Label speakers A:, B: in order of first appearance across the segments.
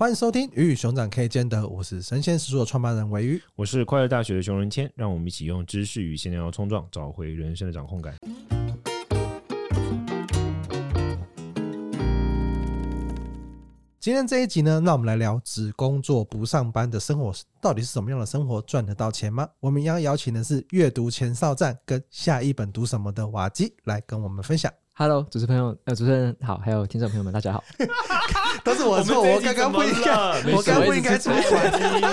A: 欢迎收听《鱼与熊掌可以兼得》，我是神仙食书的创办人韦鱼，
B: 我是快乐大学的熊仁谦，让我们一起用知识与闲聊冲撞，找回人生的掌控感。
A: 今天这一集呢，让我们来聊只工作不上班的生活到底是什么样的生活，赚得到钱吗？我们一样邀请的是阅读前哨站跟下一本读什么的瓦基来跟我们分享。
C: Hello，主持朋友，呃，主持人好，还有听众朋友们，大家好。
A: 都是我的错，我刚刚不应该，我刚刚不应该出现。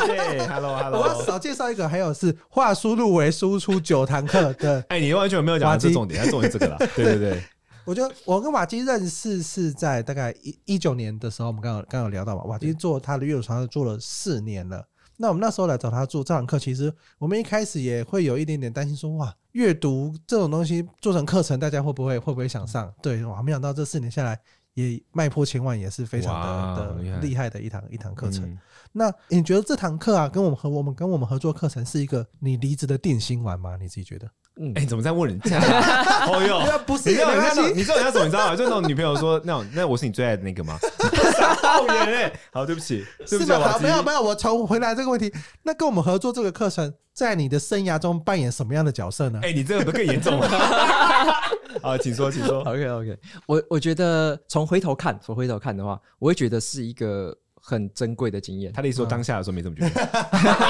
B: 对，Hello，Hello，
A: 我要少介绍一个，还有是话输入为输出九堂课的。
B: 哎，你完全没有讲这重点，重点这个啦。对对对，
A: 我觉得我跟瓦基认识是在大概一一九年的时候，我们刚刚刚有聊到嘛，瓦基做他的阅读床是做了四年了。那我们那时候来找他做这堂课，其实我们一开始也会有一点点担心，说哇，阅读这种东西做成课程，大家会不会会不会想上？对，哇，没想到这四年下来也迈破千万，也是非常的的厉害的一堂一堂课程。嗯、那你觉得这堂课啊，跟我们和我们跟我们合作课程是一个你离职的定心丸吗？你自己觉得？
B: 嗯，哎，怎么在问人家？哦哟，
A: 不是，你
B: 知道你知道人家怎么你知道吗？就那种女朋友说那种，那我是你最爱的那个吗？哎！好，对不起，对不起，
A: 好，没有没有，我重回来这个问题。那跟我们合作这个课程，在你的生涯中扮演什么样的角色呢？
B: 哎，你这个不更严重了？好，请说，请说。
C: OK OK，我我觉得从回头看，从回头看的话，我会觉得是一个。很珍贵的经验。
B: 他的意思说，当下的时候没这么觉得。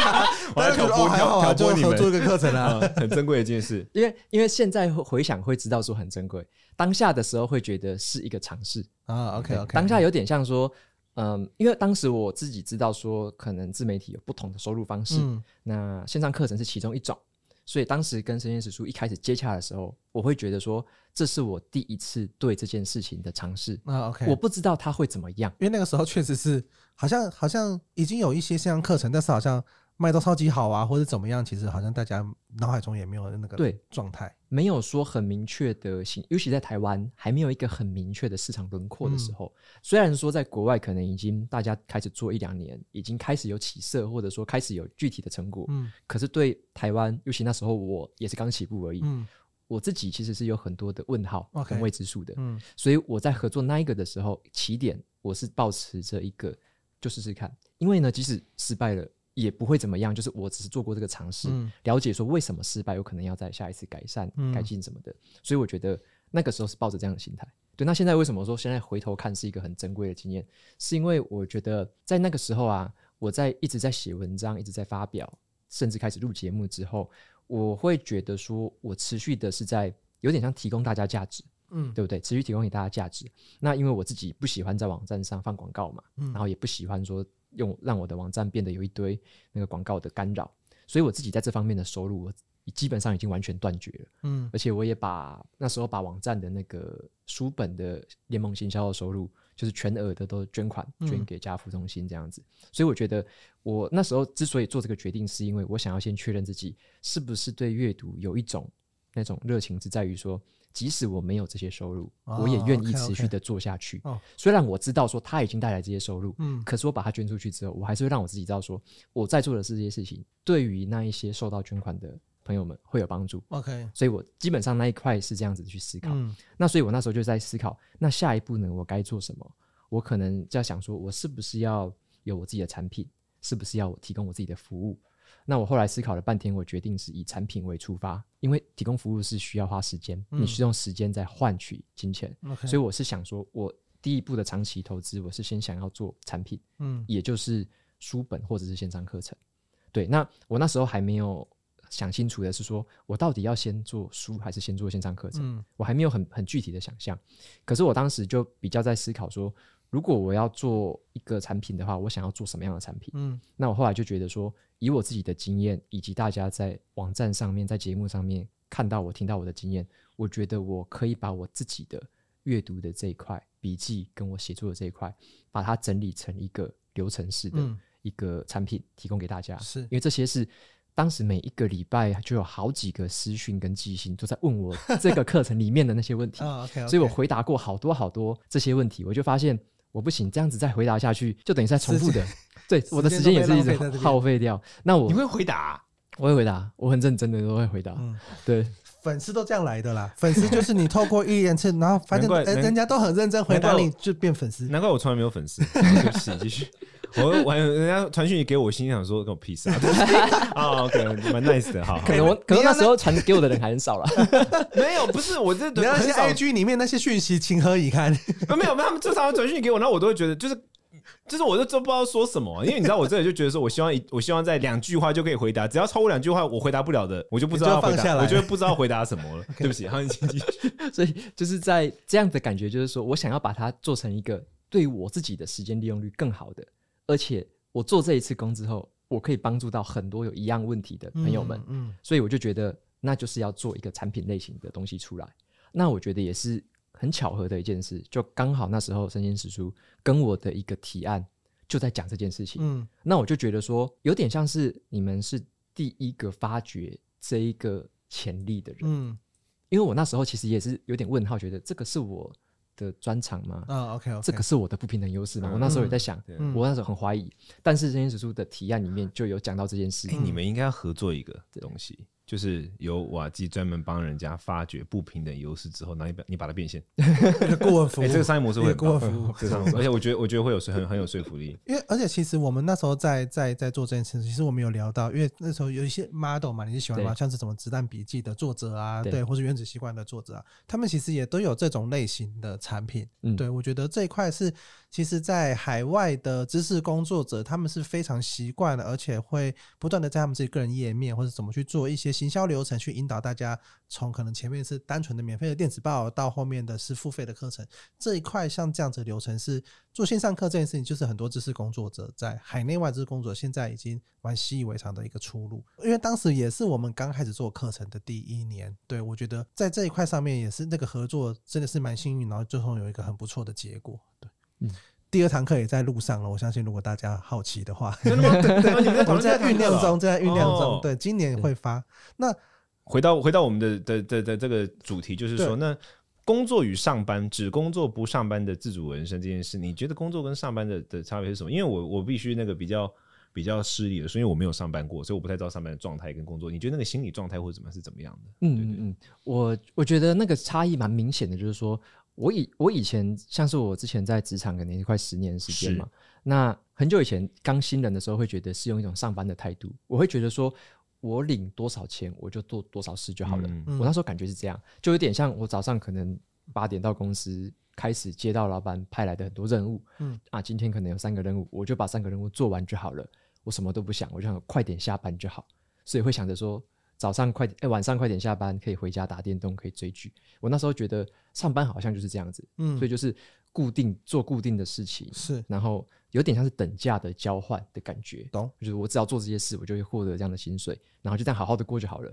A: 我要挑拨，挑拨你们做一个课程啊，
B: 很珍贵的一件事。
C: 因为因为现在回想会知道说很珍贵，当下的时候会觉得是一个尝试
A: 啊。OK OK，
C: 当下有点像说，嗯，因为当时我自己知道说，可能自媒体有不同的收入方式，那线上课程是其中一种。所以当时跟神仙食书一开始接洽的时候，我会觉得说，这是我第一次对这件事情的尝试。
A: 啊，OK，
C: 我不知道它会怎么样，
A: 因为那个时候确实是好像好像已经有一些线上课程，但是好像。卖到超级好啊，或者怎么样？其实好像大家脑海中也没有那个对状态，
C: 没有说很明确的形，尤其在台湾还没有一个很明确的市场轮廓的时候。嗯、虽然说在国外可能已经大家开始做一两年，已经开始有起色，或者说开始有具体的成果。嗯，可是对台湾，尤其那时候我也是刚起步而已。嗯，我自己其实是有很多的问号跟未知数的。嗯，所以我在合作那一个的时候，起点我是保持着一个就试试看，因为呢，即使失败了。也不会怎么样，就是我只是做过这个尝试，嗯、了解说为什么失败，有可能要在下一次改善、嗯、改进什么的。所以我觉得那个时候是抱着这样的心态。对，那现在为什么说现在回头看是一个很珍贵的经验？是因为我觉得在那个时候啊，我在一直在写文章，一直在发表，甚至开始录节目之后，我会觉得说我持续的是在有点像提供大家价值，嗯，对不对？持续提供给大家价值。那因为我自己不喜欢在网站上放广告嘛，嗯、然后也不喜欢说。用让我的网站变得有一堆那个广告的干扰，所以我自己在这方面的收入，我基本上已经完全断绝了。嗯，而且我也把那时候把网站的那个书本的联盟行销的收入，就是全额的都捐款捐给家扶中心这样子。所以我觉得我那时候之所以做这个决定，是因为我想要先确认自己是不是对阅读有一种那种热情，是在于说。即使我没有这些收入，我也愿意持续的做下去。虽然我知道说他已经带来这些收入，嗯，可是我把它捐出去之后，我还是会让我自己知道说我在做的是这些事情，对于那一些受到捐款的朋友们会有帮助。OK，所以我基本上那一块是这样子去思考。那所以我那时候就在思考，那下一步呢，我该做什么？我可能就要想说，我是不是要有我自己的产品？是不是要我提供我自己的服务？那我后来思考了半天，我决定是以产品为出发，因为提供服务是需要花时间，嗯、你需要用时间在换取金钱所以我是想说，我第一步的长期投资，我是先想要做产品，嗯，也就是书本或者是线上课程。对，那我那时候还没有想清楚的是说，我到底要先做书还是先做线上课程，嗯、我还没有很很具体的想象。可是我当时就比较在思考说。如果我要做一个产品的话，我想要做什么样的产品？嗯，那我后来就觉得说，以我自己的经验，以及大家在网站上面、在节目上面看到我、听到我的经验，我觉得我可以把我自己的阅读的这一块笔记，跟我写作的这一块，把它整理成一个流程式的一个产品，提供给大家。是因为这些是当时每一个礼拜就有好几个私讯跟寄信都在问我 这个课程里面的那些问题，所以我回答过好多好多这些问题，我就发现。我不行，这样子再回答下去，就等于在重复的。对，我的时间也是一直耗费掉。那我
B: 你会回答？
C: 我会回答，我很认真的都会回答。嗯，对，
A: 粉丝都这样来的啦。粉丝就是你透过一连串，然后发现人家都很认真回答你，就变粉丝。
B: 难怪我从来没有粉丝。继续，继续。我我人家传讯息给我，心想说跟我屁事啊！啊，OK，蛮 nice 的哈。
C: 可能我可能那时候传给我的人还很少了。
B: 没有，不是我这
A: 你那些 IG 里面那些讯息，情何以堪？
B: 没有，没有他们正常传讯息给我，然后我都会觉得就是。就是我就都不知道说什么，因为你知道我这里就觉得说，我希望一我希望在两句话就可以回答，只要超过两句话我回答不了的，我就不知道回答，我就不知道回答什么了。对不起，好，你请继续。
C: 所以就是在这样的感觉，就是说我想要把它做成一个对我自己的时间利用率更好的，而且我做这一次工之后，我可以帮助到很多有一样问题的朋友们。嗯，所以我就觉得那就是要做一个产品类型的东西出来。那我觉得也是。很巧合的一件事，就刚好那时候生鲜时书跟我的一个提案就在讲这件事情。嗯，那我就觉得说，有点像是你们是第一个发掘这一个潜力的人。嗯，因为我那时候其实也是有点问号，觉得这个是我的专长吗？
A: 啊，OK，
C: 这个是我的不平等优势吗？我那时候也在想，我那时候很怀疑。但是生鲜时书的提案里面就有讲到这件事。
B: 你们应该要合作一个东西。就是由瓦基专门帮人家发掘不平等优势之后，然后你把你把它变现，
A: 顾问服务，
B: 这个商业模式会
A: 顾问服务，
B: 而且我觉得我觉得会有很很有说服力。
A: 因为而且其实我们那时候在在在做这件事，其实我们有聊到，因为那时候有一些 model 嘛，你是喜欢吗？像是什么子弹笔记的作者啊，对，或是原子习惯的作者啊，他们其实也都有这种类型的产品。对，我觉得这一块是。其实，在海外的知识工作者，他们是非常习惯的，而且会不断的在他们自己个人页面或者怎么去做一些行销流程，去引导大家从可能前面是单纯的免费的电子报，到后面的是付费的课程这一块。像这样子的流程是做线上课这件事情，就是很多知识工作者在海内外知识工作者现在已经蛮习以为常的一个出路。因为当时也是我们刚开始做课程的第一年，对，我觉得在这一块上面也是那个合作真的是蛮幸运，然后最后有一个很不错的结果，对。嗯，第二堂课也在路上了。我相信，如果大家好奇的话，真的吗？对，对，我们在酝酿中，正在酝酿中。对，今年会发。那
B: 回到回到我们的的的的这个主题，就是说，那工作与上班，只工作不上班的自主人生这件事，你觉得工作跟上班的的差别是什么？因为我我必须那个比较比较失礼的，所以我没有上班过，所以我不太知道上班的状态跟工作。你觉得那个心理状态或者怎么是怎么样的？
C: 嗯嗯嗯，我我觉得那个差异蛮明显的，就是说。我以我以前像是我之前在职场可能快十年的时间嘛，那很久以前刚新人的时候会觉得是用一种上班的态度，我会觉得说我领多少钱我就做多少事就好了。我那时候感觉是这样，就有点像我早上可能八点到公司开始接到老板派来的很多任务，嗯啊，今天可能有三个任务，我就把三个任务做完就好了，我什么都不想，我就想快点下班就好，所以会想着说。早上快点，哎，晚上快点下班，可以回家打电动，可以追剧。我那时候觉得上班好像就是这样子，嗯，所以就是固定做固定的事情，是，然后有点像是等价的交换的感觉，懂？就是我只要做这些事，我就会获得这样的薪水，然后就这样好好的过就好了。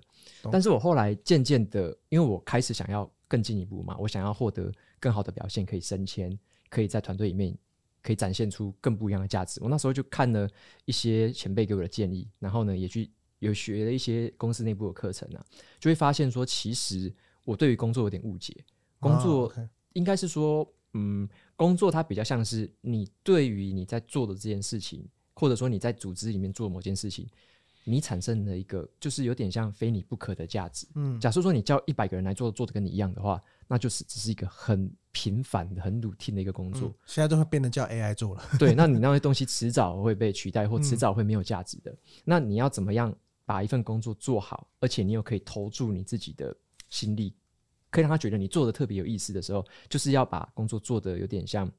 C: 但是我后来渐渐的，因为我开始想要更进一步嘛，我想要获得更好的表现，可以升迁，可以在团队里面可以展现出更不一样的价值。我那时候就看了一些前辈给我的建议，然后呢，也去。有学了一些公司内部的课程啊，就会发现说，其实我对于工作有点误解。工作应该是说，嗯，工作它比较像是你对于你在做的这件事情，或者说你在组织里面做某件事情，你产生了一个就是有点像非你不可的价值。嗯，假设说你叫一百个人来做，做的跟你一样的话，那就是只是一个很平凡的、很 routine 的一个工作。
A: 现在都会变得叫 AI 做了。
C: 对，那你那些东西迟早会被取代，或迟早会没有价值的。那你要怎么样？把一份工作做好，而且你又可以投注你自己的心力，可以让他觉得你做的特别有意思的时候，就是要把工作做得有点像，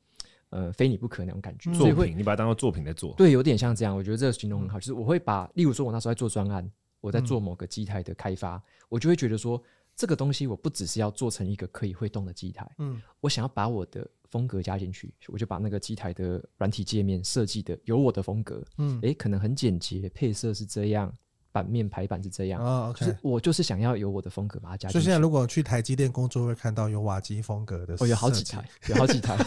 C: 呃，非你不可那种感觉。
B: 作品，你把它当做作品在做。
C: 对，有点像这样。我觉得这个形容很好，就是我会把，例如说，我那时候在做专案，我在做某个机台的开发，我就会觉得说，这个东西我不只是要做成一个可以会动的机台，嗯，我想要把我的风格加进去，我就把那个机台的软体界面设计的有我的风格，嗯，诶，可能很简洁，配色是这样。版面排版是这样，哦 okay、就是我就是想要有我的风格把它加进去。
A: 所以现在如果去台积电工作，会看到有瓦基风格的，
C: 哦，有好几台，有好几台。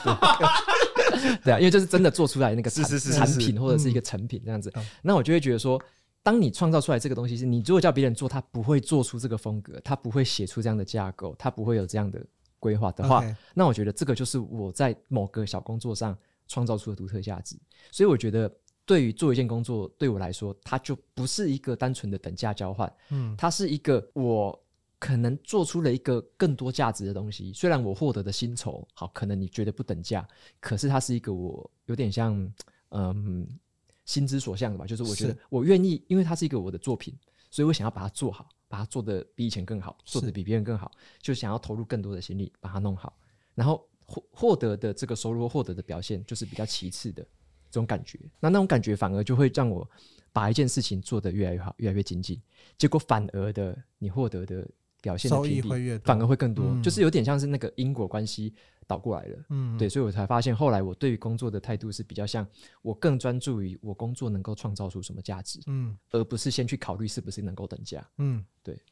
C: 对，啊，因为这是真的做出来那个产产品或者是一个成品这样子。嗯、那我就会觉得说，当你创造出来这个东西，是你如果叫别人做，他不会做出这个风格，他不会写出这样的架构，他不会有这样的规划的话.那我觉得这个就是我在某个小工作上创造出的独特价值。所以我觉得。对于做一件工作，对我来说，它就不是一个单纯的等价交换，嗯，它是一个我可能做出了一个更多价值的东西。虽然我获得的薪酬好，可能你觉得不等价，可是它是一个我有点像，嗯，心之所向的吧。就是我觉得我愿意，因为它是一个我的作品，所以我想要把它做好，把它做得比以前更好，做得比别人更好，就想要投入更多的心力把它弄好，然后获获得的这个收入，获得的表现就是比较其次的这种感觉。那那种感觉反而就会让我把一件事情做得越来越好，越来越精进。结果反而的你获得的表现的
A: 收益
C: 频率
A: 会越
C: 反而会更多，
A: 嗯
C: 就是有点像是那个因果关系倒过来了。
A: 嗯，
C: 对，所以我才发现，后来我对于工作的态度是比较像我更专注于我工作能够创造出什么价值，
A: 嗯
C: 而不是先去考虑是不是能够等价。
A: 嗯，
C: 对，
A: 懂。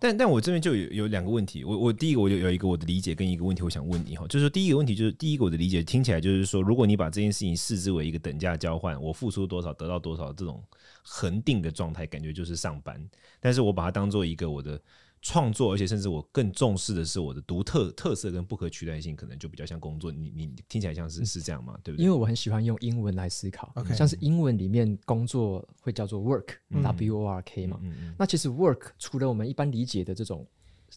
B: 但但我这边就有有两个问题，我我第一个我就有一个我的理解跟一个问题，我想问你哈，就是第一个问题就是第一个我的理解听起来就是说，如果你把这件事情视之为一个等价交换，我付出多少得到多少这种恒定的状态，感觉就是上班，但是我把它当做一个我的创作，而且甚至我更重视的是我的独特特色跟不可取代性，可能就比较像工作。你你听起来像是是这样吗？对不对？
C: 因为我很喜欢用英文来思考像是英文里面工作会叫做 work，W、
A: 嗯
C: O R K 嘛。
B: 嗯嗯
C: 那其实 work 除了我们一般理解的这种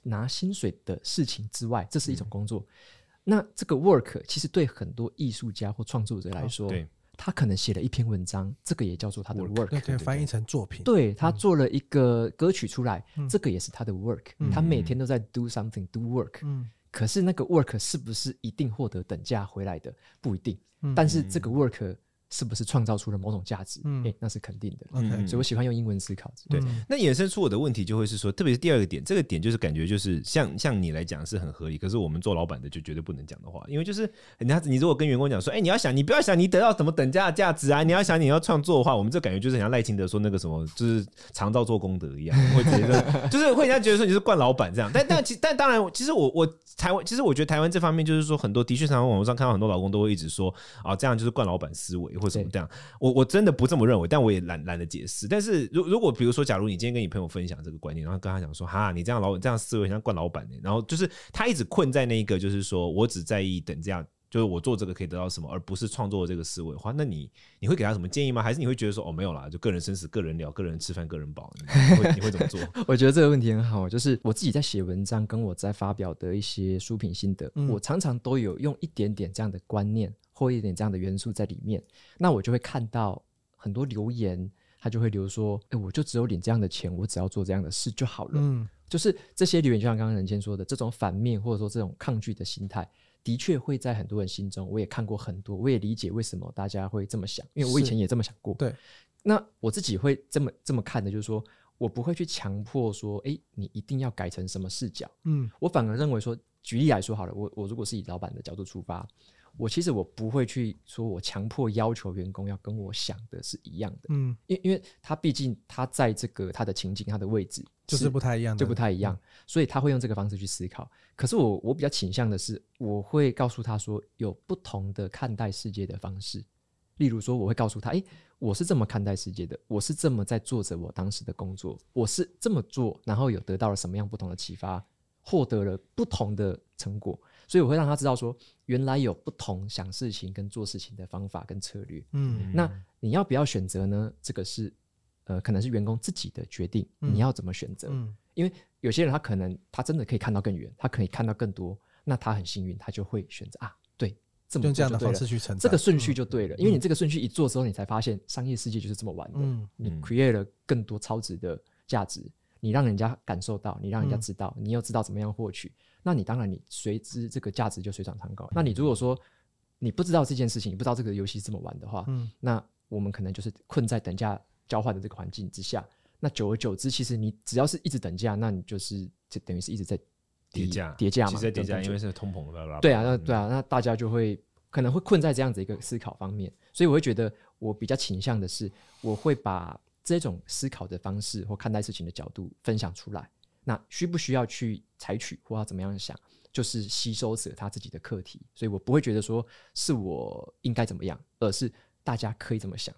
C: 拿薪水的事情之外，这是一种工作。那这个 work 其实对很多艺术家或创作者来说，
B: 对，
C: 他可能写了一篇文章，这个也叫做他的
B: Work
C: work。
A: 那可以翻译成作品。
C: 对他做了一个歌曲出来，
A: 嗯
C: 这个也是他的 work、
A: 嗯
C: 他每天都在 do something，do work、
A: 嗯
C: 可是那个 work 是不是一定获得等价回来的？不一定。
A: 嗯
C: 但是这个 work 是不是创造出了某种价值？
A: 嗯
C: 诶那是肯定的。
A: OK
B: 嗯
C: 所以我喜欢用英文思考。
B: 对
A: 嗯
B: 那衍生出我的问题就会是说，特别是第二个点，这个点就是感觉就是像像你来讲是很合理，可是我们做老板的就绝对不能讲的话，因为就是人家你如果跟员工讲说，哎、你要想，你不要想你得到什么等价的价值啊，你要想你要创作的话，我们这感觉就是很像赖清德说那个什么，就是常照做功德一样，会觉得就是会人家觉得说你是惯老板这样。但但其但当然，其实我我台湾，其实我觉得台湾这方面就是说很多的确，常常网络上看到很多老公都会一直说啊，这样就是惯老板思维或者什么这样。我我真的不这么认为，但我也懒懒得解释。但是如如果比如说，假如你今天跟你朋友分享这个观念，然后跟他讲说，哈，你这样老这样思维像惯老板呢，然后就是他一直困在那一个，就是说我只在意等这样，就是我做这个可以得到什么，而不是创作这个思维的话，那你你会给他什么建议吗？还是你会觉得说，哦，没有啦，就个人生死，个人聊，个人吃饭，个人饱，你会你会怎么做？
C: 我觉得这个问题很好，就是我自己在写文章，跟我在发表的一些书评心得，
A: 嗯
C: 我常常都有用一点点这样的观念或一点这样的元素在里面，那我就会看到。很多留言，他就会留说：“哎，我就只有领这样的钱，我只要做这样的事就好了。
A: 嗯
C: 就是这些留言，就像刚刚任谦说的，这种反面或者说这种抗拒的心态，的确会在很多人心中。我也看过很多，我也理解为什么大家会这么想，因为我以前也这么想过。
A: 对，
C: 那我自己会这么这么看的，就是说我不会去强迫说，哎，你一定要改成什么视角。
A: 嗯
C: 我反而认为说，举例来说好了，我我如果是以老板的角度出发，我其实我不会去说我强迫要求员工要跟我想的是一样的，
A: 嗯，
C: 因因为他毕竟他在这个他的情境他的位置
A: 就是不太一样的，
C: 就不太一样，所以他会用这个方式去思考。可是我我比较倾向的是，我会告诉他说，有不同的看待世界的方式。例如说，我会告诉他，诶，我是这么看待世界的，我是这么在做着我当时的工作，我是这么做，然后有得到了什么样不同的启发，获得了不同的成果。所以我会让他知道说，原来有不同想事情跟做事情的方法跟策略。
A: 嗯
C: 那你要不要选择呢？这个是呃，可能是员工自己的决定，
A: 嗯
C: 你要怎么选择？
A: 嗯
C: 因为有些人他可能他真的可以看到更远，他可以看到更多，那他很幸运，他就会选择啊，对，这么
A: 用这样的方式去成长，
C: 这个顺序就对了。因为你这个顺序一做之后，你才发现商业世界就是这么玩的。
A: 嗯
C: 你
B: 嗯
C: create 了更多超值的价值，你让人家感受到，你让人家知道，你又知道怎么样获取，那你当然你随之这个价值就水涨船高。那你如果说你不知道这件事情，你不知道这个游戏是这么玩的话，
A: 嗯
C: 那我们可能就是困在等价交换的这个环境之下。那久而久之，其实你只要是一直等价，那你就是就等于是一直在
B: 叠价
C: 叠价嘛，
B: 其实在
C: 叠价，
B: 因为是通膨的，
C: 对啊，那对啊，那大家就会可能会困在这样子一个思考方面，所以我会觉得我比较倾向的是，我会把这种思考的方式或看待事情的角度分享出来。那需不需要去采取或要怎么样想，就是吸收者他自己的课题，所以我不会觉得说是我应该怎么样，而是大家可以怎么想。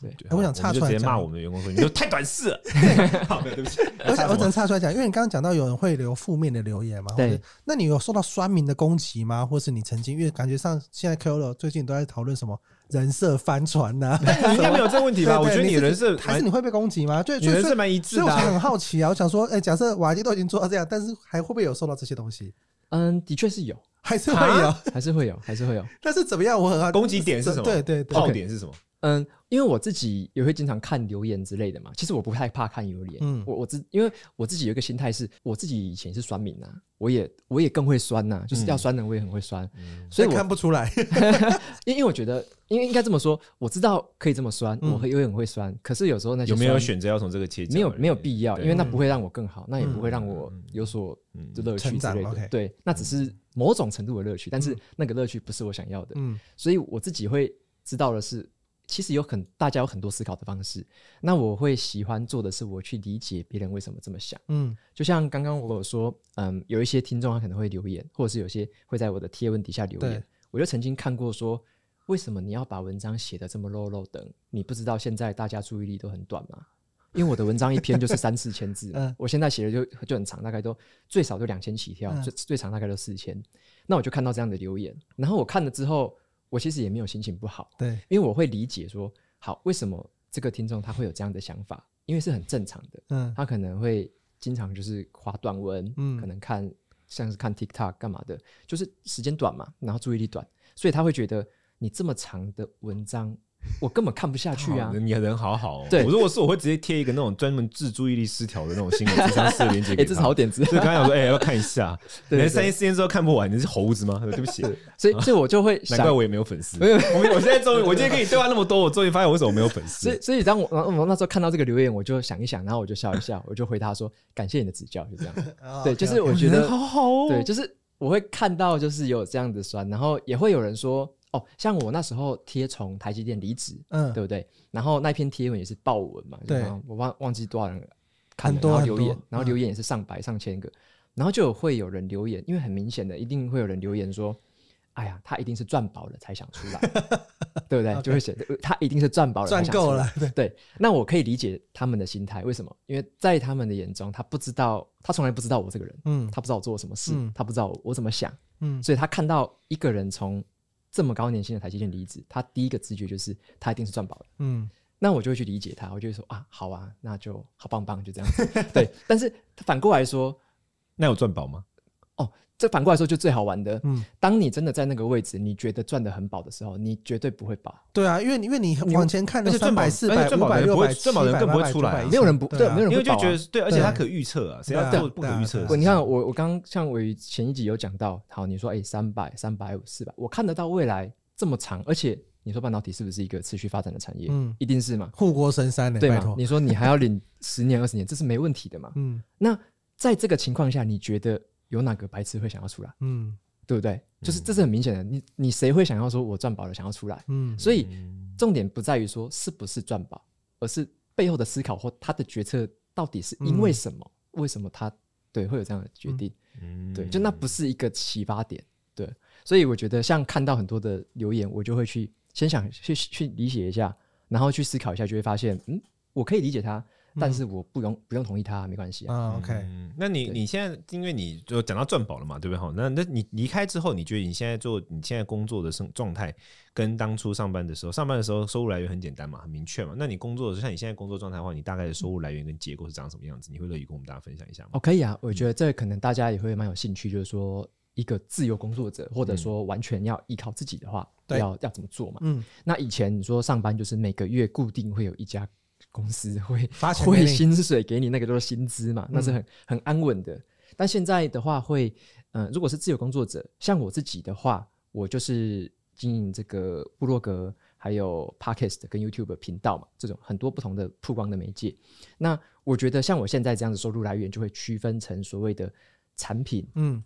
C: 对，
B: 对
A: 我想插出来讲
B: 就直接骂我们的员工说，你就太短视了。好的，对不起，
A: 我想我只能插出来讲，因为你刚刚讲到有人会留负面的留言嘛，
C: 对，
A: 那你有受到酸民的攻击吗？或是你曾经因为感觉上现在 KOL 最近都在讨论什么人设翻船呐、啊，
B: 你应该没有这个问题吧？我觉得你
A: 是
B: 人设蛮
A: 还是你会被攻击吗？对，
B: 你人设
A: 所以
B: 蛮一致的啊。
A: 所以我才很好奇啊，我想说，哎、假设瓦基都已经做到这样，但是还会不会有受到这些东西？
C: 嗯，的确是有，
A: 还是会有，
B: 啊
C: 还是会有，还是会有。
A: 但是怎么样？我很好
B: 攻击点是什么
A: 对对对，
B: 爆点是什么？
C: 嗯，因为我自己也会经常看留言之类的嘛。其实我不太怕看留言，嗯，我我自因为我自己有一个心态是，我自己以前是酸民呐，我也我也更会酸呐，就是要酸的我也很会酸，
A: 嗯、所以我看不出来。
C: 因因为我觉得，因为应该这么说，我知道可以这么酸，嗯、我也很会酸。可是有时候那些
B: 有没有选择要从这个切？
C: 没有没有必要，因为那不会让我更好，那也不会让我有所的乐趣之类的。嗯、对，那只是某种程度的乐趣，但是那个乐趣不是我想要的。嗯，所以我自己会知道的是。其实有很大家有很多思考的方式，那我会喜欢做的是我去理解别人为什么这么想。嗯，就像刚刚我有说，嗯，有一些听众他可能会留言，或者是有些会在我的贴文底下留言。我就曾经看过说，为什么你要把文章写得这么 low low 的？你不知道现在大家注意力都很短吗？因为我的文章一篇就是三四千字，嗯、我现在写的就就很长，大概都最少就两千起跳，嗯、最最长大概都四千。那我就看到这样的留言，然后我看了之后。我其实也没有心情不好，对，因为我会理解说，好，为什么这个听众他会有这样的想法？因为是很正常的，嗯，他可能会经常就是划短文，嗯，可能看像是看 TikTok 干嘛的，就是时间短嘛，然后注意力短，所以他会觉得你这么长的文章。我根本看不下去啊！
B: 你人好好哦。
C: 对，
B: 我如果是我会直接贴一个那种专门治注意力失调的那种新闻咨商室的链接。
C: 哎，这是好点子。
B: 所以刚才我说，哎，要看一下。连三天四天之后看不完，你是猴子吗？对不起。
C: 所以，所以我就会
B: 难怪我也没有粉丝。没有，我我现在终于，我今天跟你对话那么多，我终于发现我为什么没有粉丝。
C: 所以，所以当我我那时候看到这个留言，我就想一想，然后我就笑一笑，我就回答说：“感谢你的指教。”就这样。对，就是我觉得
B: 好好哦。
C: 对，就是我会看到，就是有这样子酸，然后也会有人说。哦，像我那时候贴从台积电离职，嗯，对不对？然后那篇贴文也是爆文嘛，对，我忘忘记多少人看了，然后留言，然后留言也是上百上千个，然后就会有人留言，因为很明显的，一定会有人留言说：“哎呀，他一定是赚饱了才想出来，对不对？”就会写他一定是赚饱了，赚够了，对对。那我可以理解他们的心态，为什么？因为在他们的眼中，他不知道，他从来不知道我这个人，嗯，他不知道我做了什么事，他不知道我怎么想，嗯，所以他看到一个人从。这么高年薪的台积电离职，他第一个直觉就是他一定是赚饱了。嗯，那我就会去理解他，我就会说啊，好啊，那就好棒棒，就这样子。对，但是他反过来说，
B: 那有赚饱吗？
C: 哦。这反过来说就最好玩的，嗯，当你真的在那个位置，你觉得赚得很饱的时候，你绝对不会饱。
A: 对啊，因为因为你往前看，那三百、四百、五百、六百、
B: 赚饱的人更不会出来，
C: 没有人不对，没有人
B: 因为就觉得对，而且它可预测啊，谁要做不可预测？
C: 你看我我刚像我前一集有讲到，好，你说哎三百、三百五、四百，我看得到未来这么长，而且你说半导体是不是一个持续发展的产业？嗯，一定是嘛，
A: 护国神山的，
C: 对吗？你说你还要领十年、二十年，这是没问题的嘛？嗯，那在这个情况下，你觉得？有哪个白痴会想要出来？嗯，对不对？就是这是很明显的。你你谁会想要说我赚饱了想要出来？嗯，所以重点不在于说是不是赚饱，而是背后的思考或他的决策到底是因为什么？嗯、为什么他对会有这样的决定？嗯，对，就那不是一个启发点。对，所以我觉得像看到很多的留言，我就会去先想去去理解一下，然后去思考一下，就会发现，嗯，我可以理解他。但是我不用不用同意他，没关系啊。
A: OK，
B: 那你你现在因为你就讲到赚宝了嘛，对不对？哈，那那你离开之后，你觉得你现在做你现在工作的生状态，跟当初上班的时候，上班的时候收入来源很简单嘛，很明确嘛。那你工作的像你现在工作状态的话，你大概的收入来源跟结构是长什么样子？你会乐意跟我们大家分享一下吗？
C: 哦，可以啊，我觉得这可能大家也会蛮有兴趣，就是说一个自由工作者，或者说完全要依靠自己的话，要要怎么做嘛？嗯，那以前你说上班就是每个月固定会有一家。公司会 发会薪水给你，那个就是薪资嘛，那是很很安稳的。但现在的话会，嗯、呃，如果是自由工作者，像我自己的话，我就是经营这个部落格，还有 Podcast 跟 YouTube 频道嘛，这种很多不同的曝光的媒介。那我觉得像我现在这样的收入来源，就会区分成所谓的产品，嗯，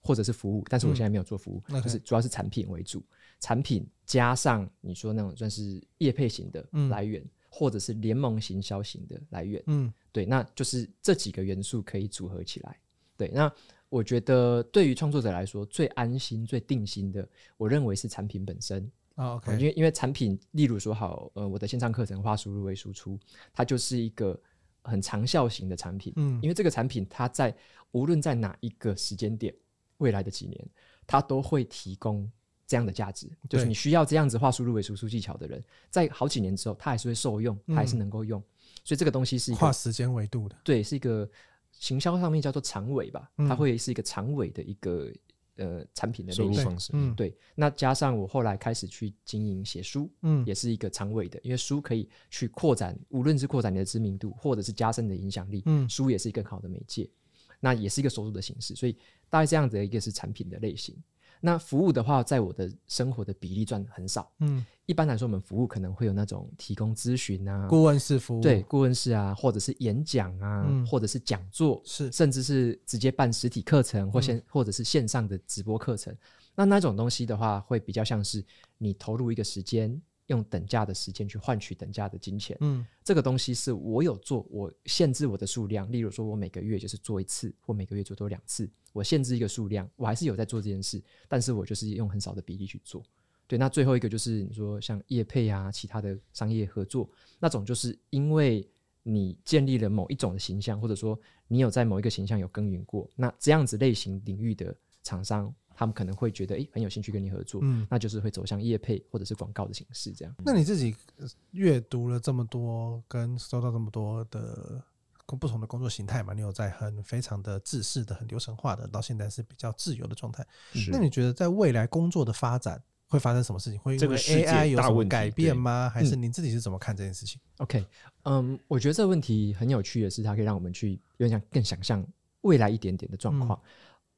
C: 或者是服务。但是我现在没有做服务，嗯、就是主要是产品为主，产品加上你说那种算是业配型的来源。嗯或者是联盟行销型的来源，嗯，对，那就是这几个元素可以组合起来。对，那我觉得对于创作者来说，最安心、最定心的，我认为是产品本身。哦，OK，因为因为产品，例如说好，呃，我的线上课程化输入为输出，它就是一个很长效型的产品。嗯，因为这个产品，它在无论在哪一个时间点，未来的几年，它都会提供。这样的价值，就是你需要这样子画输入为输出技巧的人，在好几年之后，他还是会受用，他还是能够用。所以这个东西是一个
A: 跨时间维度的，
C: 对，是一个行销上面叫做长尾吧，它会是一个长尾的一个呃产品的
B: 收入
C: 类型。
B: 方式，
A: 嗯，
C: 对，那加上我后来开始去经营写书，
A: 嗯，
C: 也是一个长尾的，因为书可以去扩展，无论是扩展你的知名度，或者是加深你的影响力，
A: 嗯。
C: 书也是一个更好的媒介，那也是一个收入的形式，所以大概这样子的一个是产品的类型。那服务的话，在我的生活的比例赚很少。
A: 嗯，
C: 一般来说，我们服务可能会有那种提供咨询啊，
A: 顾问式服务，
C: 对，顾问式啊，或者是演讲啊，
A: 嗯
C: 或者是讲座，
A: 是
C: 甚至是直接办实体课程或线、
A: 嗯
C: 或者是线上的直播课程。那那种东西的话，会比较像是你投入一个时间，用等价的时间去换取等价的金钱。
A: 嗯
C: 这个东西是我有做，我限制我的数量，例如说我每个月就是做一次，或每个月做多两次，我限制一个数量，我还是有在做这件事，但是我就是用很少的比例去做。对，那最后一个就是你说像业配啊，其他的商业合作那种，就是因为你建立了某一种的形象，或者说你有在某一个形象有耕耘过，那这样子类型领域的厂商，他们可能会觉得诶很有兴趣跟你合作，
A: 嗯。
C: 那就是会走向业配或者是广告的形式这样。
A: 那你自己呃阅读了这么多，跟收到这么多的不同的工作形态嘛？你有在很非常的制式的、很流程化的，到现在是比较自由的状态。
B: 是
A: 那你觉得在未来工作的发展会发生什么事情？会因
B: 为这个
A: AI 有什么改变吗？还是
C: 嗯
A: 你自己是怎么看这件事情
C: ？OK，嗯，我觉得这个问题很有趣的是，它可以让我们去有点像更想象未来一点点的状况。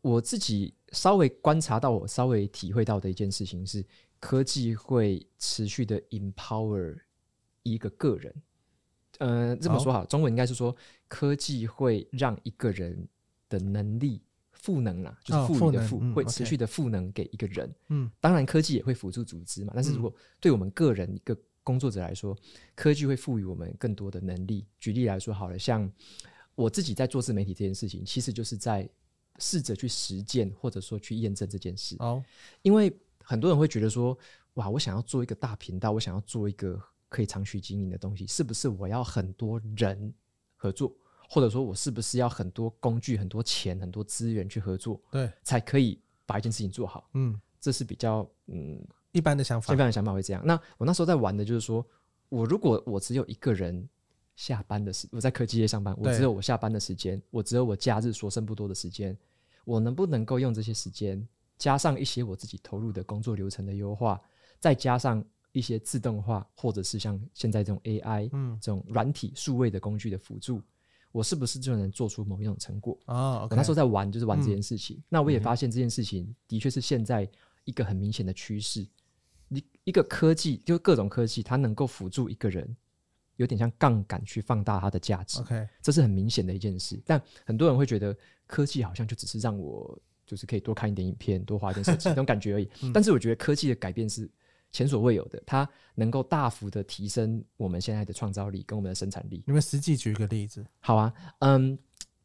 C: 我自己稍微观察到，我稍微体会到的一件事情是，科技会持续的 empower 一个个人。呃，这么说好，中文应该是说，科技会让一个人的能力赋能啦，就是赋予的赋，
A: 哦嗯
C: 会持续的赋能给一个人。
A: 嗯
C: 当然，科技也会辅助组织嘛。但是如果对我们个人一个工作者来说，科技会赋予我们更多的能力。举例来说，好了，像我自己在做自媒体这件事情，其实就是在试着去实践，或者说去验证这件事。
A: 哦，
C: 因为很多人会觉得说，哇，我想要做一个大频道，我想要做一个可以长期经营的东西，是不是我要很多人合作，或者说我是不是要很多工具、很多钱、很多资源去合作，
A: 对，
C: 才可以把一件事情做好？
A: 嗯，
C: 这是比较嗯
A: 一般的想法
C: 一，般的想法会这样。那我那时候在玩的就是说，我如果我只有一个人下班的时，我在科技业上班，我只有我下班的时间，我只有我假日所剩不多的时间，我能不能够用这些时间，加上一些我自己投入的工作流程的优化，再加上一些自动化，或者是像现在这种 AI，
A: 嗯，
C: 这种软体数位的工具的辅助，我是不是就能做出某一种成果？
A: 哦，OK，
C: 我那时候在玩，就是玩这件事情。
A: 嗯
C: 那我也发现这件事情的确是现在一个很明显的趋势。一一个科技，就各种科技，它能够辅助一个人，有点像杠杆去放大它的价值。
A: OK，
C: 这是很明显的一件事。但很多人会觉得科技好像就只是让我就是可以多看一点影片，多花一点手机 那种感觉而已。
A: 嗯
C: 但是我觉得科技的改变是前所未有的，它能够大幅的提升我们现在的创造力跟我们的生产力。
A: 你们实际举一个例子，
C: 好啊，嗯，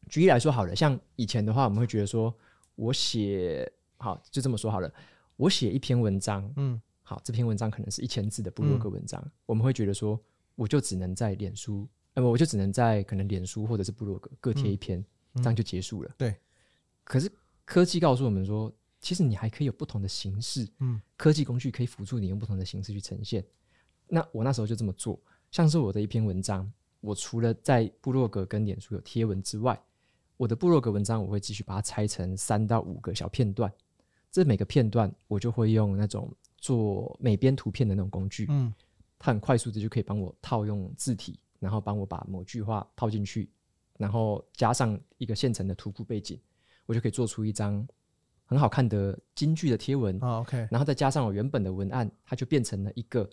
C: 举例来说好了，像以前的话，我们会觉得说，我写好就这么说好了，我写一篇文章，
A: 嗯
C: 好，这篇文章可能是一千字的部落格文章，我们会觉得说，我就只能在脸书，呃，我就只能在可能脸书或者是部落格各贴一篇，
A: 嗯
C: 这样就结束了。
A: 对，
C: 可是科技告诉我们说，其实你还可以有不同的形式，
A: 嗯
C: 科技工具可以辅助你用不同的形式去呈现。那我那时候就这么做，像是我的一篇文章，我除了在部落格跟脸书有贴文之外，我的部落格文章我会继续把它拆成三到五个小片段，这每个片段我就会用那种做美编图片的那种工具，
A: 嗯
C: 它很快速的就可以帮我套用字体，然后帮我把某句话套进去，然后加上一个现成的图库背景，我就可以做出一张很好看的京剧的贴文。然后再加上我原本的文案，它就变成了一个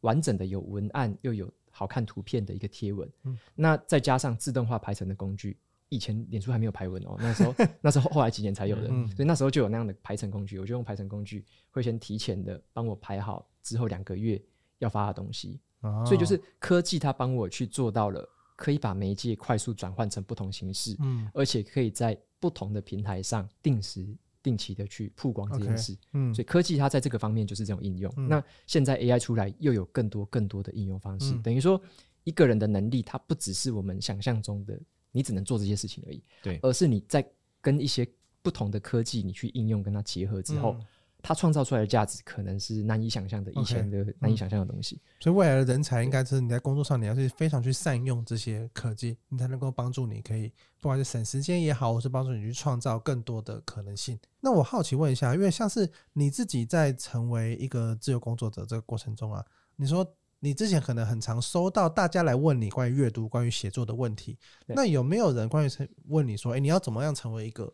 C: 完整的有文案又有好看图片的一个贴文。
A: 嗯
C: 那再加上自动化排成的工具，以前脸书还没有排文哦，那时候 那时候后来几年才有的，
A: 嗯
C: 所以那时候就有那样的排程工具，我就用排程工具会先提前的帮我排好之后两个月要发的东西，
A: 哦。
C: 所以就是科技它帮我去做到了，可以把媒介快速转换成不同形式，
A: 嗯。
C: 而且可以在不同的平台上定时定期的去曝光这件事。
A: 嗯。
C: 所以科技它在这个方面就是这种应用。
A: 嗯。
C: 那现在 AI 出来又有更多更多的应用方式，
A: 嗯。
C: 等于说一个人的能力，它不只是我们想象中的你只能做这些事情而已，
B: 对。
C: 而是你在跟一些不同的科技你去应用跟它结合之后，
A: 嗯
C: 他创造出来的价值可能是难以想象的，以前的难以想象的东西。
A: 嗯、所以未来的人才应该是你在工作上，你要是非常去善用这些科技，你才能够帮助你可以不管是省时间也好，或是帮助你去创造更多的可能性。那我好奇问一下，因为像是你自己在成为一个自由工作者这个过程中啊，你说你之前可能很常收到大家来问你关于阅读、关于写作的问题，那有没有人关于问你说，哎，你要怎么样成为一个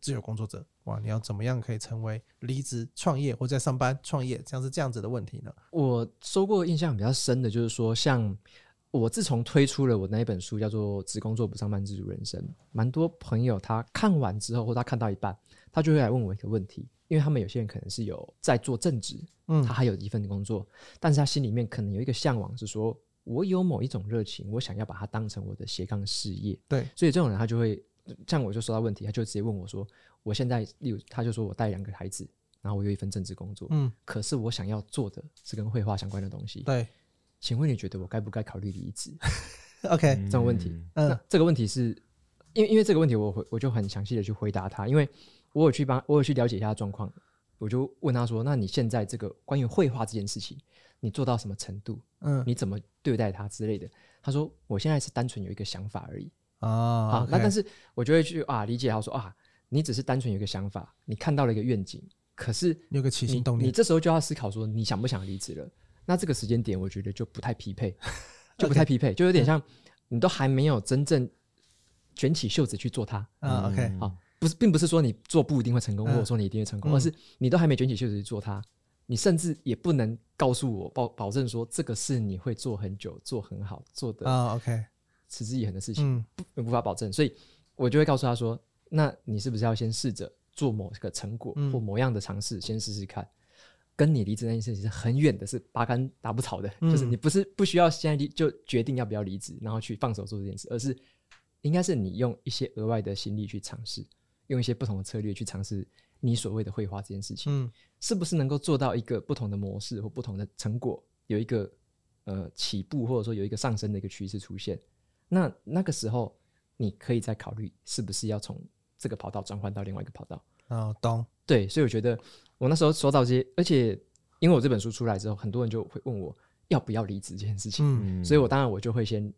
A: 自由工作者？哇，你要怎么样可以成为离职创业或在上班创业，像是这样子的问题呢？
C: 我收过印象比较深的就是说，像我自从推出了我那一本书叫做《只工作不上班自主人生》，蛮多朋友他看完之后，或他看到一半，他就会来问我一个问题，因为他们有些人可能是有在做正职，嗯，他还有一份工作，但是他心里面可能有一个向往，是说我有某一种热情，我想要把它当成我的斜杠事业。
A: 对，
C: 所以这种人他就会，像我就说到问题，他就直接问我说。我现在，例如，他就说我带两个孩子，然后我有一份正职工作，嗯，可是我想要做的是跟绘画相关的东西，
A: 对，
C: 请问你觉得我该不该考虑离职？
A: OK，
C: 这种问题，嗯，那这个问题是因为因为这个问题我回我就很详细的去回答他，因为我有去帮我有去了解一下状况，我就问他说，那你现在这个关于绘画这件事情，你做到什么程度？嗯，你怎么对待他之类的？他说我现在是单纯有一个想法而已啊，好，那但是我就会去啊理解他说啊。你只是单纯有一个想法，你看到了一个愿景，可是你
A: 有个起心动念，
C: 你这时候就要思考说，你想不想离职了？那这个时间点，我觉得就不太匹配，就不太匹配，Okay. 就有点像你都还没有真正卷起袖子去做它。
A: 啊，OK，
C: 好，不是，并不是说你做不一定会成功，或者说你一定会成功，而是你都还没卷起袖子去做它，你甚至也不能告诉我保保证说这个是你会做很久、做很好、做的啊，OK，持之以恒的事情，不无法保证，所以我就会告诉他说。那你是不是要先试着做某个成果或某样的尝试，先试试看？跟你离职那件事情是很远的，是八竿打不着的。就是你不是不需要现在就决定要不要离职，然后去放手做这件事，而是应该是你用一些额外的心力去尝试，用一些不同的策略去尝试你所谓的绘画这件事情，是不是能够做到一个不同的模式或不同的成果，有一个呃起步或者说有一个上升的一个趋势出现？那那个时候你可以再考虑是不是要从。这个跑道转换到另外一个跑道
A: 啊，懂。
C: 对，所以我觉得我那时候收到这些，而且因为我这本书出来之后，很多人就会问我要不要离职这件事情，嗯，所以我当然我就会先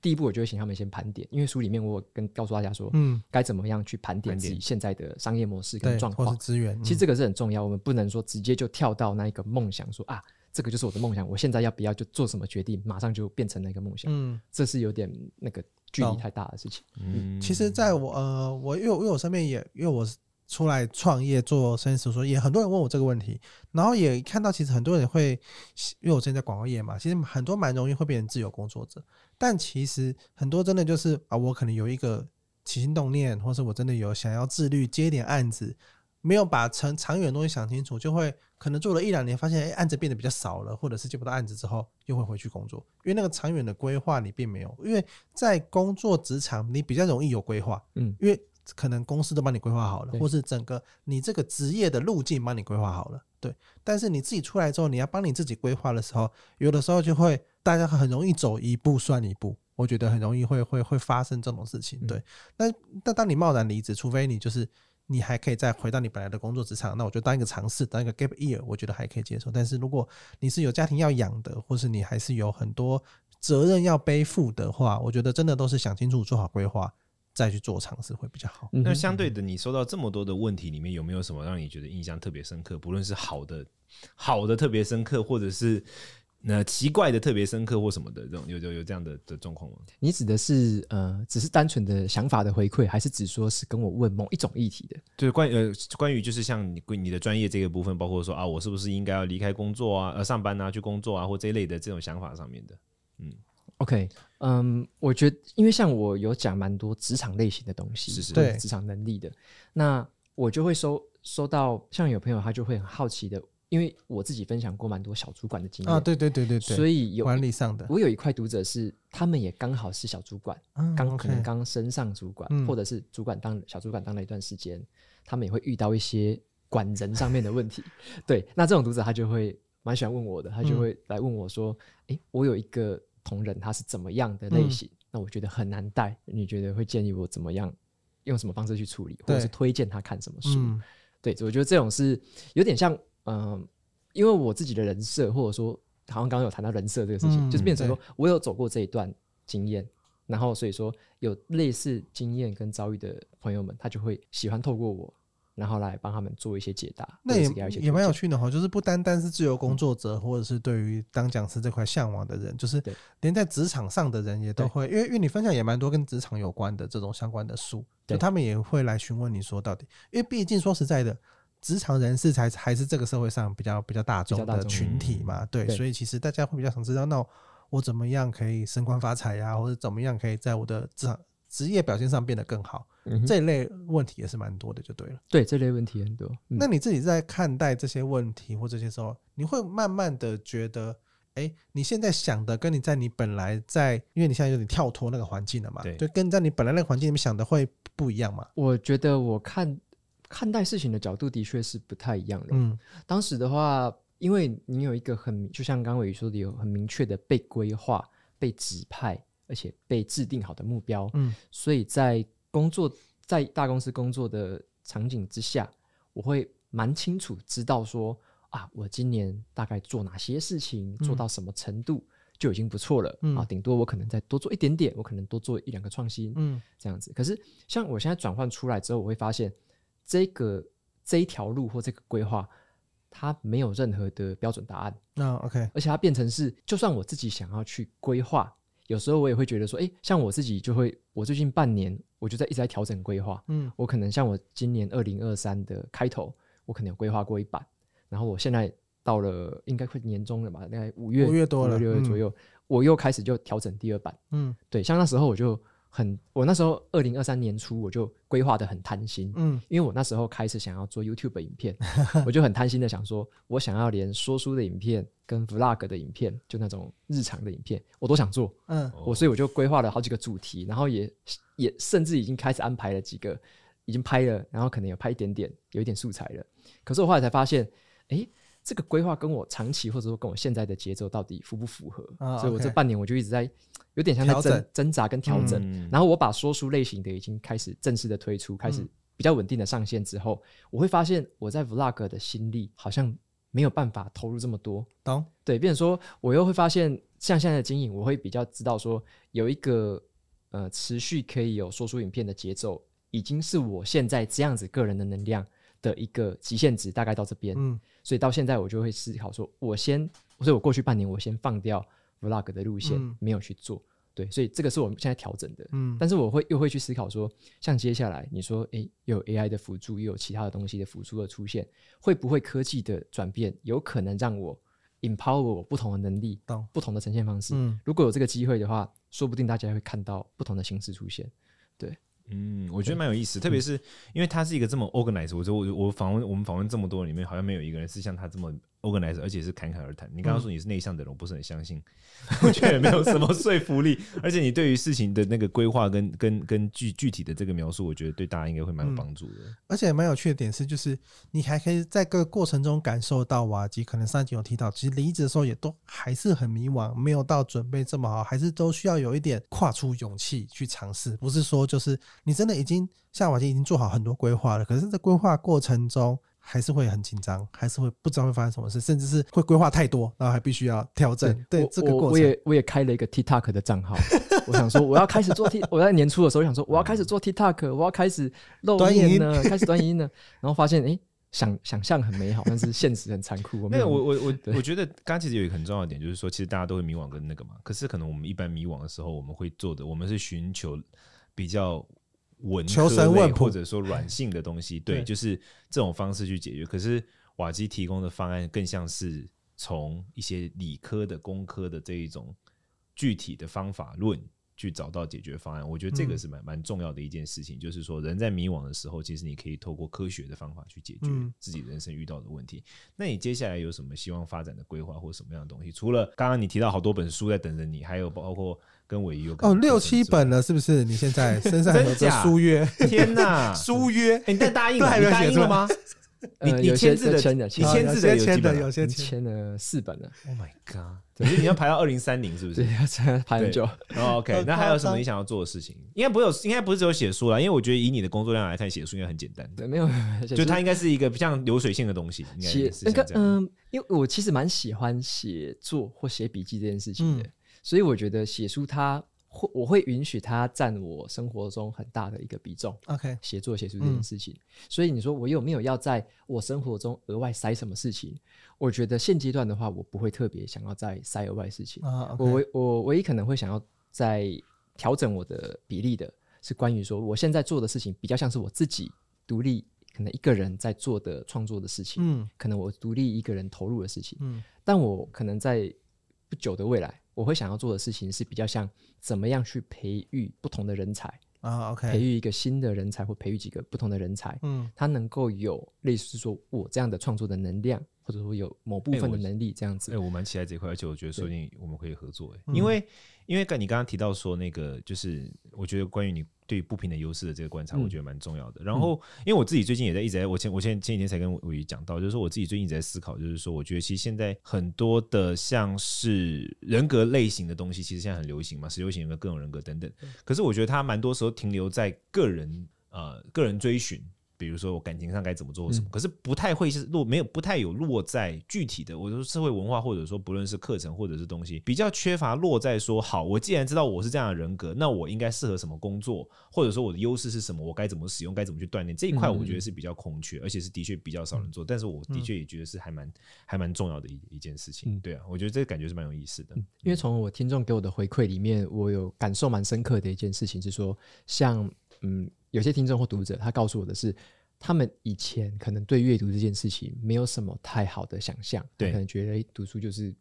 C: 第一步，我就会请他们先盘点，因为书里面我跟告诉大家说，嗯，该怎么样去盘点自己现在的商业模式跟状况
A: 资源，
C: 其实这个是很重要，我们不能说直接就跳到那一个梦想，说啊，这个就是我的梦想，我现在要不要就做什么决定，马上就变成那个梦想，嗯，这是有点那个。距离太大的事情。
A: 嗯，其实，在我呃，我因为因为我身边也因为我出来创业做生意时，说也很多人问我这个问题，然后也看到其实很多人会，因为我之前在广告业嘛，其实很多蛮容易会变成自由工作者，但其实很多真的就是啊，我可能有一个起心动念，或是我真的有想要自律接一点案子。没有把长长远的东西想清楚，就会可能做了一两年，发现哎，案子变得比较少了，或者是接不到案子之后，又会回去工作。因为那个长远的规划你并没有，因为在工作职场你比较容易有规划，嗯，因为可能公司都帮你规划好了，或是整个你这个职业的路径帮你规划好了，对。但是你自己出来之后，你要帮你自己规划的时候，有的时候就会大家很容易走一步算一步，我觉得很容易会会会发生这种事情，对。那那当你贸然离职，除非你就是。你还可以再回到你本来的工作职场，那我就当一个尝试，当一个 gap year，我觉得还可以接受。但是如果你是有家庭要养的，或是你还是有很多责任要背负的话，我觉得真的都是想清楚、做好规划再去做尝试会比较好。
B: 那相对的，你收到这么多的问题里面，有没有什么让你觉得印象特别深刻？不论是好的、好的特别深刻，或者是。那奇怪的特别深刻或什么的这种有有有这样的的状况吗？
C: 你指的是呃，只是单纯的想法的回馈，还是只说是跟我问某一种议题的？
B: 就是关于呃关于就是像你你的专业这个部分，包括说啊，我是不是应该要离开工作啊，呃上班啊去工作啊，或这一类的这种想法上面的。嗯
C: ，OK，嗯，我觉得因为像我有讲蛮多职场类型的东西，
B: 是是
C: 对职场能力的，那我就会收收到像有朋友他就会很好奇的。因为我自己分享过蛮多小主管的经验
A: 啊，对对对对对，
C: 所以有
A: 管理上的，
C: 我有一块读者是他们也刚好是小主管，刚可能刚升上主管，或者是主管当小主管当了一段时间，他们也会遇到一些管人上面的问题。对，那这种读者他就会蛮喜欢问我的，他就会来问我说：“诶，我有一个同仁，他是怎么样的类型？那我觉得很难带，你觉得会建议我怎么样，用什么方式去处理，或者是推荐他看什么书？”对，我觉得这种是有点像，嗯、呃，因为我自己的人设，或者说，好像刚刚有谈到人设这个事情，嗯、就是变成说我有走过这一段经验，然后所以说有类似经验跟遭遇的朋友们，他就会喜欢透过我。然后来帮他们做一些解答，
A: 那也也蛮有趣的哈。就是不单单是自由工作者，嗯、或者是对于当讲师这块向往的人，就是连在职场上的人也都会，因为因为你分享也蛮多跟职场有关的这种相关的书，就他们也会来询问你说到底，因为毕竟说实在的，职场人士才还是这个社会上比较比较大众的群体嘛，对，对，所以其实大家会比较想知道，那我怎么样可以升官发财呀，或者怎么样可以在我的职场职业表现上变得更好。嗯、这一类问题也是蛮多的，就对了。
C: 对，这类问题很多。
A: 嗯、那你自己在看待这些问题或这些时候，你会慢慢的觉得，哎，你现在想的跟你在你本来在，因为你现在有点跳脱那个环境了嘛，对，就跟在你本来那个环境里面想的会不一样嘛？
C: 我觉得我看看待事情的角度的确是不太一样的。嗯，当时的话，因为你有一个很，就像刚刚伟说的，有很明确的被规划、被指派，而且被制定好的目标。嗯，所以在工作在大公司工作的场景之下，我会蛮清楚知道说啊，我今年大概做哪些事情，做到什么程度就已经不错了、嗯、啊。顶多我可能再多做一点点，我可能多做一两个创新，嗯，这样子。可是像我现在转换出来之后，我会发现这个这一条路或这个规划，它没有任何的标准答案。
A: 那、哦、OK，
C: 而且它变成是，就算我自己想要去规划。有时候我也会觉得说，诶，像我自己就会，我最近半年我就在一直在调整规划。嗯，我可能像我今年二零二三的开头，我可能有规划过一版，然后我现在到了应该快年终了吧，大概五月
A: 五月多了，
C: 六月左右，嗯，我又开始就调整第二版。嗯，对，像那时候我就。很，我那时候二零二三年初我就规划的很贪心，嗯，因为我那时候开始想要做 YouTube 影片，我就很贪心的想说，我想要连说书的影片跟 Vlog 的影片，就那种日常的影片，我都想做，嗯，我所以我就规划了好几个主题，然后也也甚至已经开始安排了几个，已经拍了，然后可能有拍一点点，有一点素材了，可是我后来才发现，哎、欸。这个规划跟我长期或者说跟我现在的节奏到底符不符合？哦、所以我这半年我就一直在有点像在挣挣扎跟调整。嗯、然后我把说书类型的已经开始正式的推出，开始比较稳定的上线之后，我会发现我在 Vlog 的心力好像没有办法投入这么多。懂？对，变成说我又会发现像现在的经营，我会比较知道说有一个呃持续可以有说书影片的节奏，已经是我现在这样子个人的能量的一个极限值，大概到这边。嗯。所以到现在，我就会思考说，我先，所以我过去半年，我先放掉 vlog 的路线，没有去做。对，所以这个是我们现在调整的。嗯，但是我会又会去思考说，像接下来你说，诶，又有 AI 的辅助，又有其他的东西的辅助的出现，会不会科技的转变有可能让我 empower 我不同的能力，不同的呈现方式？嗯，如果有这个机会的话，说不定大家会看到不同的形式出现。对。
B: 嗯，我觉得蛮有意思，特别是因为他是一个这么 organized，我说我我访问我们访问这么多人里面，好像没有一个人是像他这么 organized，而且是侃侃而谈。你刚刚说你是内向的人，我不是很相信，我觉得也没有什么说服力。而且你对于事情的那个规划跟跟跟具具体的这个描述，我觉得对大家应该会蛮有帮助的。
A: 而且蛮有趣的点是，就是你还可以在各个过程中感受到瓦吉可能上集有提到，其实离职的时候也都还是很迷惘，没有到准备这么好，还是都需要有一点跨出勇气去尝试，不是说就是。你真的已经像瓦吉已经做好很多规划了，可是，在规划过程中还是会很紧张，还是会不知道会发生什么事，甚至是会规划太多，然后还必须要调整。对，对这个过程，
C: 我也我也开了一个 TikTok 的账号，我想说我要开始做 T，我在年初的时候想说我要开始做 TikTok，我要开始露面呢，开始短影音呢，然后发现哎、欸，想想象很美好，但是现实很残酷。我没有，
B: 我我我我觉得刚刚其实有一个很重要的点，就是说其实大家都会迷惘跟那个嘛，可是可能我们一般迷惘的时候，我们会做的，我们是寻求比较。文科类或者说软性的东西，对，就是这种方式去解决。可是瓦基提供的方案更像是从一些理科的、工科的这一种具体的方法论。去找到解决方案，我觉得这个是蛮蛮重要的一件事情。嗯、就是说，人在迷惘的时候，其实你可以透过科学的方法去解决自己人生遇到的问题。嗯、那你接下来有什么希望发展的规划或什么样的东西？除了刚刚你提到好多本书在等着你，还有包括跟韦瑜哦
A: 六七本了，是不是？你现在身上 有个书约？
B: 天哪，
A: 书约！
B: 你在答应了？你答应了吗？你
C: 呃
B: 你签字的，
C: 签的，
B: 你签字的
A: 有签的，
B: 几本啊
A: 有些
C: 签了四本了。
B: Oh my god！可是你要排到二零三零，是不是
C: 对，？要排很久。
B: 哦 OK，那还有什么你想要做的事情？应该不会有，应该不是只有写书啦，因为我觉得以你的工作量来看，写书应该很简单。
C: 对，没有，
B: 就它应该是一个像流水线的东西，
C: 应
B: 该写
C: 那
B: 个。
C: 嗯，因为我其实蛮喜欢写作或写笔记这件事情的，
A: 嗯
C: 所以我觉得写书它会我会允许它占我生活中很大的一个比重。
A: OK，
C: 写作写书这件事情，所以你说我有没有要在我生活中额外塞什么事情？我觉得现阶段的话，我不会特别想要再塞额外事情。我唯我唯一可能会想要再调整我的比例的，是关于说我现在做的事情比较像是我自己独立，可能一个人在做的创作的事情，
A: 嗯
C: 可能我独立一个人投入的事情，
A: 嗯
C: 但我可能在不久的未来，我会想要做的事情是比较像怎么样去培育不同的人才，
A: 啊，OK，
C: 培育一个新的人才，或培育几个不同的人才，
A: 嗯。
C: 他能够有类似说我这样的创作的能量，或者说有某部分的
B: 哎我
C: 能力这样子。
B: 哎、我蛮期待这块，而且我觉得说不定我们可以合作、欸，
A: 嗯
B: 因为因为刚你刚刚提到说那个，就是我觉得关于你对不平等优势的这个观察，
C: 嗯
B: 我觉得蛮重要的。然后，因为我自己最近也在一直在，我前我前前几天才跟伟宇讲到，就是说我自己最近一直在思考，就是说我觉得其实现在很多的像是人格类型的东西，其实现在很流行嘛，十六型人格、各种人格等等。可是我觉得它蛮多时候停留在个人呃个人追寻。比如说我感情上该怎么做什么，
C: 嗯
B: 可是不太会是落没有不太有落在具体的，我说社会文化或者说不论是课程或者是东西，比较缺乏落在说好，我既然知道我是这样的人格，那我应该适合什么工作，或者说我的优势是什么，我该怎么使用，该怎么去锻炼这一块，我觉得是比较空缺，而且是的确比较少人做，但是我的确也觉得是还蛮还蛮重要的一一件事情。
C: 嗯
B: 对啊，我觉得这个感觉是蛮有意思的。
C: 因为从我听众给我的回馈里面，我有感受蛮深刻的一件事情是说，像嗯，有些听众或读者，他告诉我的是，他们以前可能对阅读这件事情没有什么太好的想象，对。可能觉得诶读书就是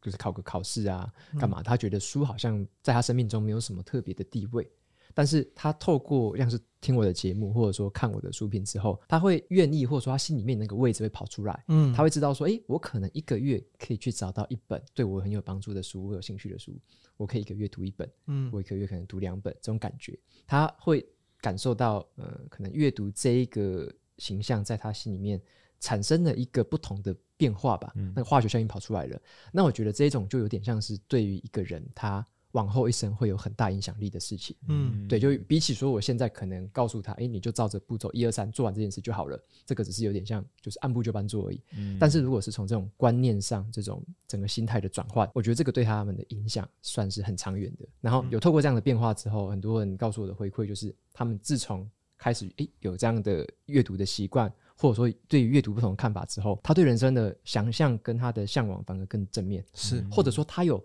C: 就是考个考试啊，干嘛？他觉得书好像在他生命中没有什么特别的地位。但是他透过像是听我的节目，或者说看我的书评之后，他会愿意，或者说他心里面那个位置会跑出来，
A: 嗯，
C: 他会知道说，诶，我可能一个月可以去找到一本对我很有帮助的书，我有兴趣的书，我可以一个月读一本，
A: 嗯。
C: 我一个月可能读两本，这种感觉，他会感受到，呃，可能阅读这一个形象在他心里面产生了一个不同的变化吧，
B: 嗯
C: 那个化学效应跑出来了。那我觉得这一种就有点像是对于一个人他往后一生会有很大影响力的事情。
A: 嗯
C: 对，就比起说我现在可能告诉他，哎，你就照着步骤一二三做完这件事就好了，这个只是有点像就是按部就班做而已。
B: 嗯
C: 但是如果是从这种观念上，这种整个心态的转换，我觉得这个对他们的影响算是很长远的。然后有透过这样的变化之后，很多人告诉我的回馈就是，他们自从开始诶有这样的阅读的习惯，或者说对于阅读不同的看法之后，他对人生的想象跟他的向往反而更正面，
A: 是
C: 或者说他有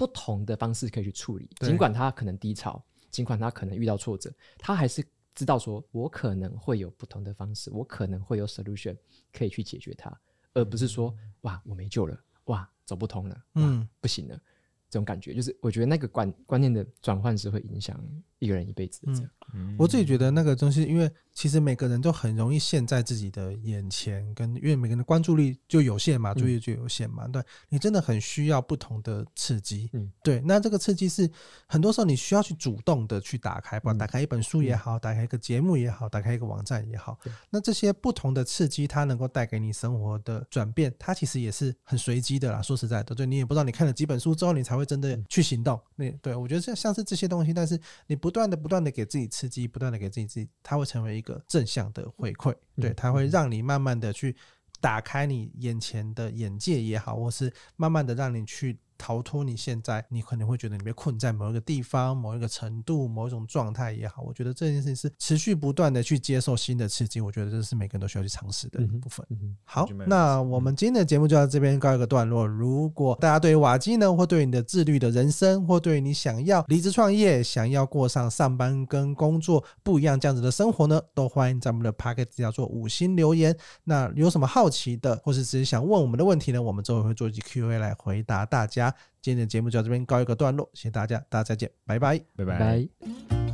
C: 不同的方式可以去处理，尽管他可能低潮，尽管他可能遇到挫折，他还是知道说，我可能会有不同的方式，我可能会有 solution 可以去解决它，而不是说哇我没救了，哇走不通了，哇
A: 嗯
C: 不行了，这种感觉。就是我觉得那个观观念的转换是会影响一个人一辈子这样。
B: 嗯。
A: 我自己觉得那个东西，因为其实每个人都很容易陷在自己的眼前，跟因为每个人的关注力就有限嘛，注意力就有限嘛，对你真的很需要不同的刺激，
C: 嗯。
A: 对，那这个刺激是很多时候你需要去主动的去打开，不管
C: 嗯。
A: 打开一本书也好，打开一个节目也好，打开一个网站也好，那这些不同的刺激，它能够带给你生活的转变，它其实也是很随机的啦。说实在的，对你也不知道你看了几本书之后，你才会真的去行动。那对我觉得像像是这些东西，但是你不断的不断的给自己刺激，不断的给自己自己，它会成为一个正向的回馈，对，
C: 嗯
A: 它会让你慢慢的去打开你眼前的眼界也好，或是慢慢的让你去逃脱你现在你可能会觉得你被困在某一个地方、某一个程度、某一种状态也好，我觉得这件事情是持续不断的去接受新的刺激，我觉得这是每个人都需要去尝试的一部分。好那我们今天的节目就到这边告一个段落。如果大家对于瓦基呢，或对于你的自律的人生，或对于你想要离职创业、想要过上上班跟工作不一样这样子的生活呢，都欢迎在我们的 Podcast 叫做五星留言。那有什么好奇的，或是只是想问我们的问题呢？我们之后会做一集 Q&A 来回答大家。今天的节目就到这边告一个段落，谢谢大家，大家再见，拜拜。
B: 拜拜。
C: 拜拜。